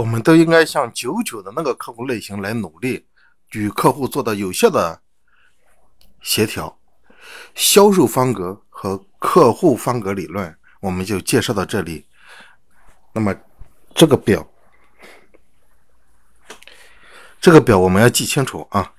我们都应该向九九的那个客户类型来努力与客户做到有效的协调。销售方格和客户方格理论我们就介绍到这里。那么这个表这个表我们要记清楚啊。